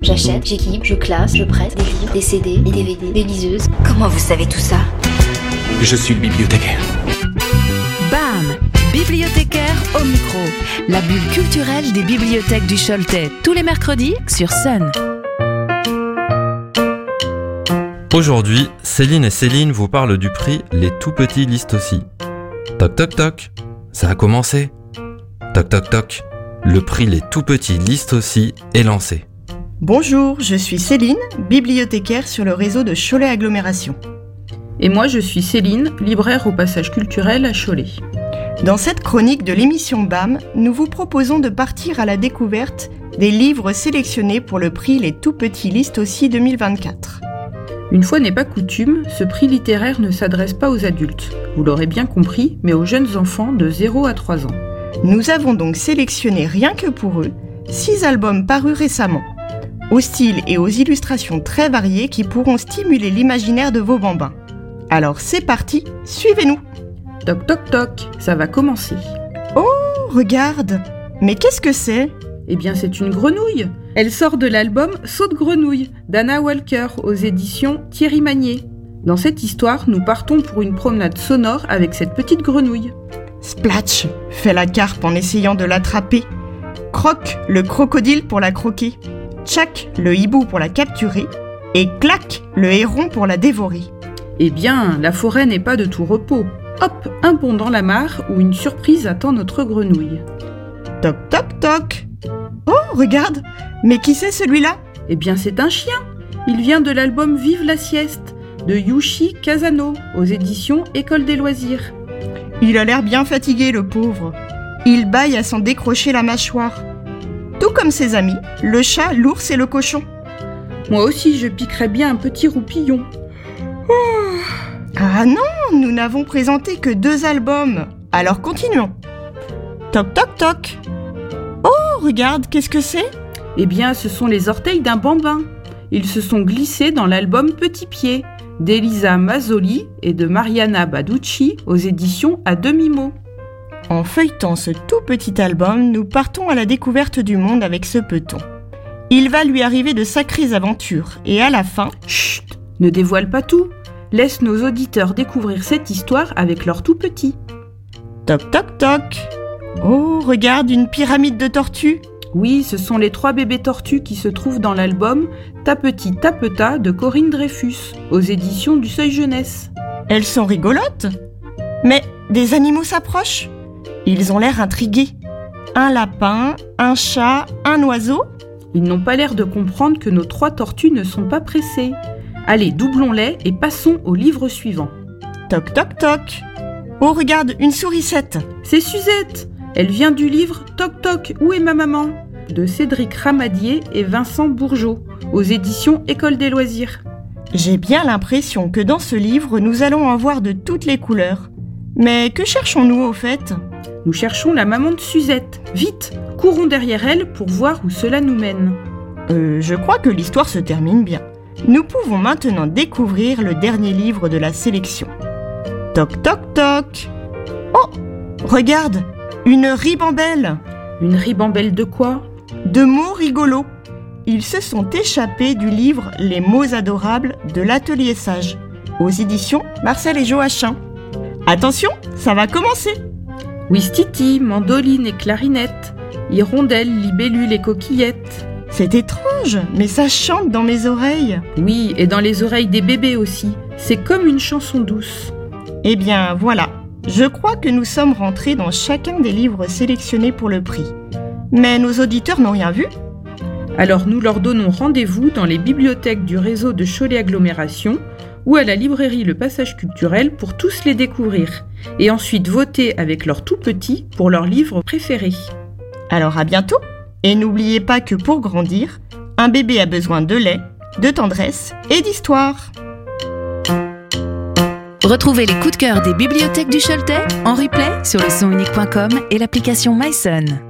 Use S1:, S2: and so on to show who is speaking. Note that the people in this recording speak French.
S1: J'achète, j'équipe, je classe, je prête des livres, des CD, des DVD, des liseuses.
S2: Comment vous savez tout ça?
S3: Je suis le bibliothécaire.
S4: BAM Bibliothécaire au micro. La bulle culturelle des bibliothèques du Choletais. Tous les mercredis sur Sun.
S5: Aujourd'hui, Céline et Céline vous parlent du prix Les Tout Petits listent aussi. Toc toc toc, ça a commencé. Toc toc toc, le prix Les Tout Petits listes aussi est lancé.
S6: Bonjour, je suis Céline, bibliothécaire sur le réseau de Cholet Agglomération.
S7: Et moi, je suis Céline, libraire au passage culturel à Cholet.
S6: Dans cette chronique de l'émission BAM, nous vous proposons de partir à la découverte des livres sélectionnés pour le prix Les Tout Petits listes aussi 2024.
S7: Une fois n'est pas coutume, ce prix littéraire ne s'adresse pas aux adultes, vous l'aurez bien compris, mais aux jeunes enfants de 0 à 3 ans.
S6: Nous avons donc sélectionné rien que pour eux six albums parus récemment, au style et aux illustrations très variées qui pourront stimuler l'imaginaire de vos bambins. Alors c'est parti, suivez-nous
S7: Toc toc toc, ça va commencer.
S6: Oh, regarde Mais qu'est-ce que c'est?
S7: Eh bien, c'est une grenouille. Elle sort de l'album Saute grenouille d'Anna Walker aux éditions Thierry Magnier. Dans cette histoire, nous partons pour une promenade sonore avec cette petite grenouille.
S6: Splatch fait la carpe en essayant de l'attraper. Croc, le crocodile pour la croquer. Tchac, le hibou pour la capturer. Et clac, le héron pour la dévorer.
S7: Eh bien, la forêt n'est pas de tout repos. Hop, un bond dans la mare où une surprise attend notre grenouille.
S6: Toc toc toc Oh, regarde Mais qui c'est celui-là?
S7: Eh bien, c'est un chien. Il vient de l'album Vive la sieste de Yushi Kazano aux éditions École des loisirs.
S6: Il a l'air bien fatigué, le pauvre. Il baille à s'en décrocher la mâchoire. Tout comme ses amis, le chat, l'ours et le cochon.
S7: Moi aussi, je piquerais bien un petit roupillon.
S6: Ah non, nous n'avons présenté que deux albums. Alors continuons. Toc toc toc. Oh, regarde, qu'est-ce que c'est?
S7: Eh bien, ce sont les orteils d'un bambin. Ils se sont glissés dans l'album Petit Pied d'Elisa Mazzoli et de Mariana Baducci aux éditions à demi-mot.
S6: En feuilletant ce tout petit album, nous partons à la découverte du monde avec ce peton. Il va lui arriver de sacrées aventures et à la fin,
S7: Chut Ne dévoile pas tout. Laisse nos auditeurs découvrir cette histoire avec leur tout petit.
S6: toc toc toc. Oh, regarde une pyramide de tortues.
S7: Oui, ce sont les trois bébés tortues qui se trouvent dans l'album Ta Petit Tapeta de Corinne Dreyfus, aux éditions du Seuil Jeunesse.
S6: Elles sont rigolotes. Mais des animaux s'approchent. Ils ont l'air intrigués. Un lapin, un chat, un oiseau.
S7: Ils n'ont pas l'air de comprendre que nos trois tortues ne sont pas pressées. Allez, doublons-les et passons au livre suivant.
S6: Toc toc toc. Oh, regarde, une sourisette.
S7: C'est Suzette Elle vient du livre Toc Toc, où est ma maman? De Cédric Ramadier et Vincent Bourgeot, aux éditions École des loisirs.
S6: J'ai bien l'impression que dans ce livre, nous allons en voir de toutes les couleurs. Mais que cherchons-nous au fait?
S7: Nous cherchons la maman de Suzette. Vite, courons derrière elle pour voir où cela nous mène.
S6: Euh, je crois que l'histoire se termine bien. Nous pouvons maintenant découvrir le dernier livre de la sélection. Toc toc toc. Oh, regarde, une ribambelle
S7: Une ribambelle de quoi?
S6: De mots rigolos. Ils se sont échappés du livre Les mots adorables de l'Atelier Sage, aux éditions Marcel et Joachim. Attention, ça va commencer.
S7: Ouistiti, mandoline et clarinette, hirondelle, libellule et coquillette.
S6: C'est étrange, mais ça chante dans mes oreilles.
S7: Oui, et dans les oreilles des bébés aussi. C'est comme une chanson douce.
S6: Eh bien, voilà. Je crois que nous sommes rentrés dans chacun des livres sélectionnés pour le prix. Mais nos auditeurs n'ont rien vu
S7: Alors nous leur donnons rendez-vous dans les bibliothèques du réseau de Cholet Agglomération ou à la librairie Le Passage Culturel pour tous les découvrir et ensuite voter avec leurs tout petits pour leur livre préféré.
S6: Alors à bientôt Et n'oubliez pas que pour grandir, un bébé a besoin de lait, de tendresse et d'histoire.
S4: Retrouvez les coups de cœur des bibliothèques du Choletais en replay sur le sonunique.com et l'application MySun.